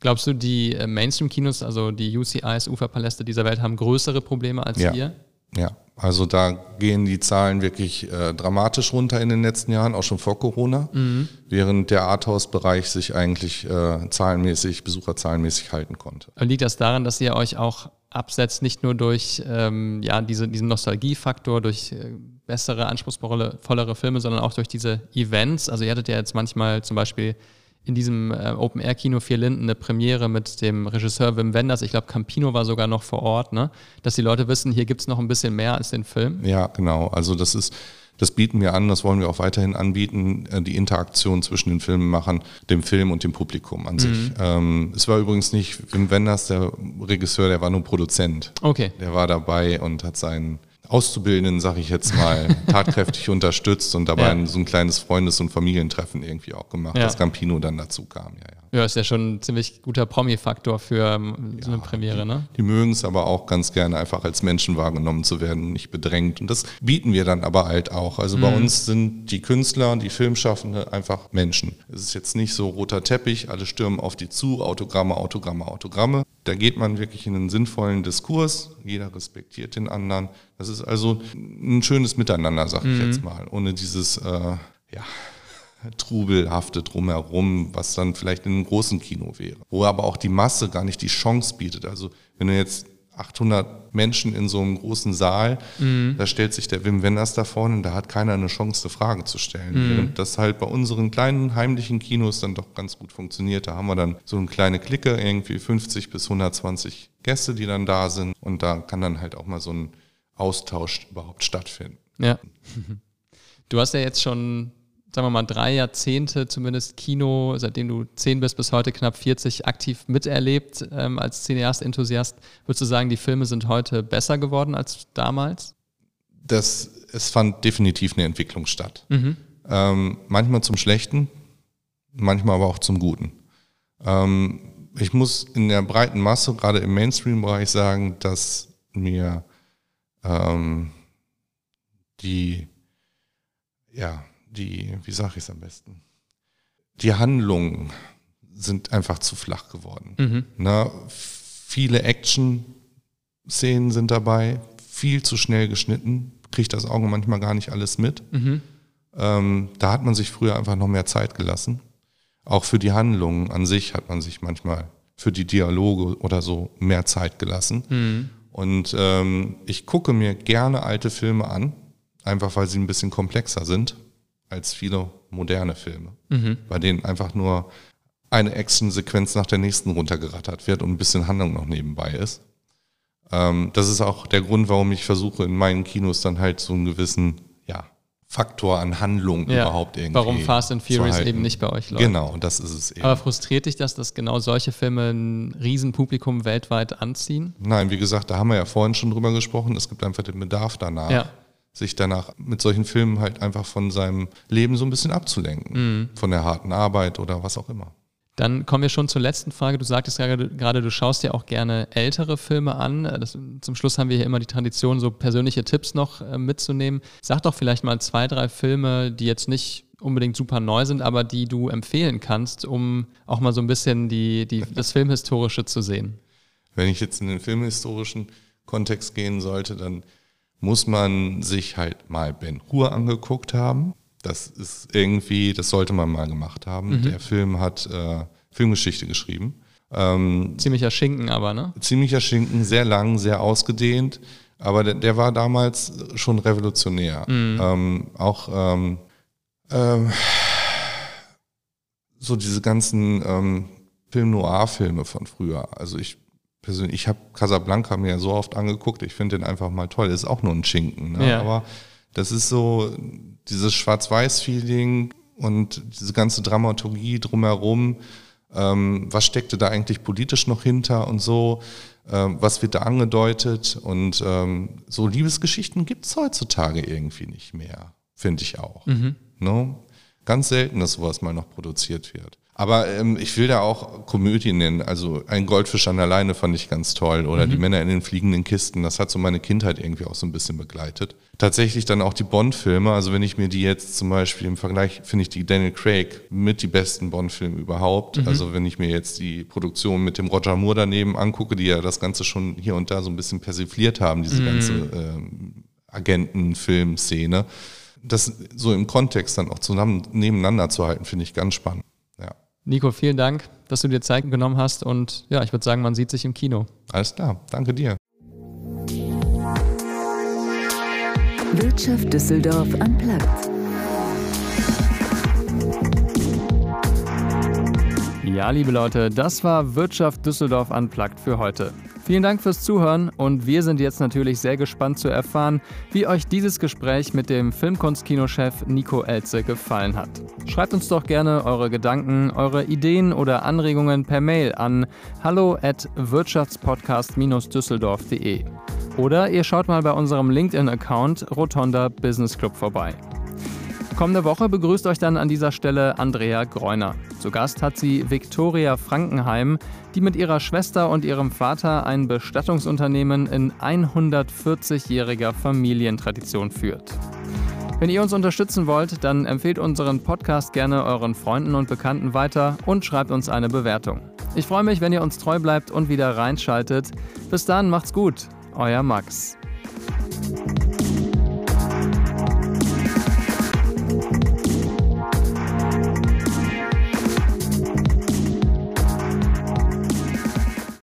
Glaubst du, die äh, Mainstream-Kinos, also die UCIs, Uferpaläste dieser Welt, haben größere Probleme als Ja. ihr? Ja, also da gehen die Zahlen wirklich äh, dramatisch runter in den letzten Jahren, auch schon vor Corona, während der Arthouse-Bereich sich eigentlich äh, zahlenmäßig, besucherzahlenmäßig halten konnte. Liegt das daran, dass ihr euch auch absetzt, nicht nur durch ähm, ja, diese, diesen Nostalgiefaktor, durch äh, bessere, anspruchsvollere Filme, sondern auch durch diese Events? Also ihr hattet ja jetzt manchmal zum Beispiel in diesem äh, Open-Air-Kino Vier Linden eine Premiere mit dem Regisseur Wim Wenders. Ich glaube, Campino war sogar noch vor Ort, ne? dass die Leute wissen, hier gibt es noch ein bisschen mehr als den Film. Ja, genau. Also das ist, das bieten wir an, das wollen wir auch weiterhin anbieten, äh, die Interaktion zwischen den Filmemachern, dem Film und dem Publikum an sich. Ähm, es war übrigens nicht Wim Wenders, der Regisseur, der war nur Produzent. Okay. Der war dabei und hat seinen Auszubildenden, sag ich jetzt mal, tatkräftig unterstützt und dabei Ja. ein, so ein kleines Freundes- und Familientreffen irgendwie auch gemacht, Ja. dass Campino dann dazu kam. Ja, ja. Ja, ist ja schon ein ziemlich guter Promi-Faktor für ähm, so eine Premiere, ne? Die mögen es aber auch ganz gerne, einfach als Menschen wahrgenommen zu werden, nicht bedrängt. Und das bieten wir dann aber halt auch. Also bei uns sind die Künstler, die Filmschaffende einfach Menschen. Es ist jetzt nicht so roter Teppich, alle stürmen auf die zu, Autogramme, Autogramme, Autogramme. Da geht man wirklich in einen sinnvollen Diskurs. Jeder respektiert den anderen. Das ist also ein schönes Miteinander, sag ich jetzt mal, ohne dieses, äh, ja, trubelhafte drumherum, was dann vielleicht in einem großen Kino wäre. Wo aber auch die Masse gar nicht die Chance bietet. Also wenn du jetzt 800 Menschen in so einem großen Saal, da stellt sich der Wim Wenders da vorne und da hat keiner eine Chance, eine Frage zu stellen. Während das halt bei unseren kleinen heimlichen Kinos dann doch ganz gut funktioniert. Da haben wir dann so eine kleine Clique, irgendwie 50 bis 120 Gäste, die dann da sind und da kann dann halt auch mal so ein Austausch überhaupt stattfinden. Ja. Du hast ja jetzt schon, sagen wir mal, drei Jahrzehnte zumindest Kino, seitdem du zehn bist bis heute knapp 40 aktiv miterlebt ähm, als Cineast-Enthusiast. Würdest du sagen, die Filme sind heute besser geworden als damals? das, es fand definitiv eine Entwicklung statt. Ähm, manchmal zum Schlechten, manchmal aber auch zum Guten. Ähm, ich muss in der breiten Masse, gerade im Mainstream-Bereich, sagen, dass mir ähm, die, ja, die, wie sage ich es am besten? Die Handlungen sind einfach zu flach geworden. Na, viele Action-Szenen sind dabei, viel zu schnell geschnitten, kriegt das Auge manchmal gar nicht alles mit. Ähm, da hat man sich früher einfach noch mehr Zeit gelassen. Auch für die Handlungen an sich hat man sich manchmal für die Dialoge oder so mehr Zeit gelassen. Und ähm, ich gucke mir gerne alte Filme an, einfach weil sie ein bisschen komplexer sind als viele moderne Filme, bei denen einfach nur eine Action-Sequenz nach der nächsten runtergerattert wird und ein bisschen Handlung noch nebenbei ist. Ähm, das ist auch der Grund, warum ich versuche, in meinen Kinos dann halt so einen gewissen ja, Faktor an Handlung überhaupt irgendwie. Warum Fast and Furious eben nicht bei euch läuft. Genau, das ist es eben. Aber frustriert dich das, dass genau solche Filme ein Riesenpublikum weltweit anziehen? Nein, wie gesagt, da haben wir ja vorhin schon drüber gesprochen. Es gibt einfach den Bedarf danach, Ja. Sich danach mit solchen Filmen halt einfach von seinem Leben so ein bisschen abzulenken. Von der harten Arbeit oder was auch immer. Dann kommen wir schon zur letzten Frage. Du sagtest gerade, gerade, du schaust dir auch gerne ältere Filme an. Das, zum Schluss haben wir hier immer die Tradition, so persönliche Tipps noch äh, mitzunehmen. Sag doch vielleicht mal zwei, drei Filme, die jetzt nicht unbedingt super neu sind, aber die du empfehlen kannst, um auch mal so ein bisschen die, die, das Filmhistorische zu sehen. Wenn ich jetzt in den filmhistorischen Kontext gehen sollte, dann muss man sich halt mal Ben Hur angeguckt haben. Das ist irgendwie, das sollte man mal gemacht haben. Der Film hat äh, Filmgeschichte geschrieben. Ähm, Ziemlicher Schinken aber, ne? ziemlicher Schinken, sehr lang, sehr ausgedehnt, aber der, der war damals schon revolutionär. Ähm, auch ähm, ähm, so diese ganzen ähm, Film-Noir-Filme von früher. Also ich persönlich, ich habe Casablanca mir so oft angeguckt, ich finde den einfach mal toll. Ist auch nur ein Schinken, ne? Ja. aber das ist so dieses Schwarz-Weiß-Feeling und diese ganze Dramaturgie drumherum. Ähm, was steckte da eigentlich politisch noch hinter und so. Ähm, was wird da angedeutet? Und ähm, so Liebesgeschichten gibt es heutzutage irgendwie nicht mehr, finde ich auch. Mhm. No? Ganz selten, dass sowas mal noch produziert wird. Aber ähm, ich will da auch Komödien nennen. Also ein Goldfisch an der Leine fand ich ganz toll. Oder mhm. die Männer in den fliegenden Kisten. Das hat so meine Kindheit irgendwie auch so ein bisschen begleitet. Tatsächlich dann auch die Bond-Filme. Also wenn ich mir die jetzt zum Beispiel im Vergleich, finde ich die Daniel Craig mit die besten Bond-Filme überhaupt. Mhm. Also wenn ich mir jetzt die Produktion mit dem Roger Moore daneben angucke, die ja das Ganze schon hier und da so ein bisschen persifliert haben, diese mhm. ganze ähm, Agenten-Film-Szene. Das so im Kontext dann auch zusammen nebeneinander zu halten, finde ich ganz spannend. Nico, vielen Dank, dass du dir Zeit genommen hast und ja, ich würde sagen, man sieht sich im Kino. Alles klar, danke dir. Wirtschaft Düsseldorf am Platz. Ja, liebe Leute, das war Wirtschaft Düsseldorf Unplugged für heute. Vielen Dank fürs Zuhören und wir sind jetzt natürlich sehr gespannt zu erfahren, wie euch dieses Gespräch mit dem Filmkunstkinochef Nico Elze gefallen hat. Schreibt uns doch gerne eure Gedanken, eure Ideen oder Anregungen per Mail an hallo at wirtschaftspodcast-düsseldorf.de oder ihr schaut mal bei unserem LinkedIn-Account Rotonda Business Club vorbei. Kommende Woche begrüßt euch dann an dieser Stelle Andrea Greuner. Zu Gast hat sie Viktoria Frankenheim, die mit ihrer Schwester und ihrem Vater ein Bestattungsunternehmen in 140-jähriger Familientradition führt. Wenn ihr uns unterstützen wollt, dann empfehlt unseren Podcast gerne euren Freunden und Bekannten weiter und schreibt uns eine Bewertung. Ich freue mich, wenn ihr uns treu bleibt und wieder reinschaltet. Bis dann, macht's gut, euer Max.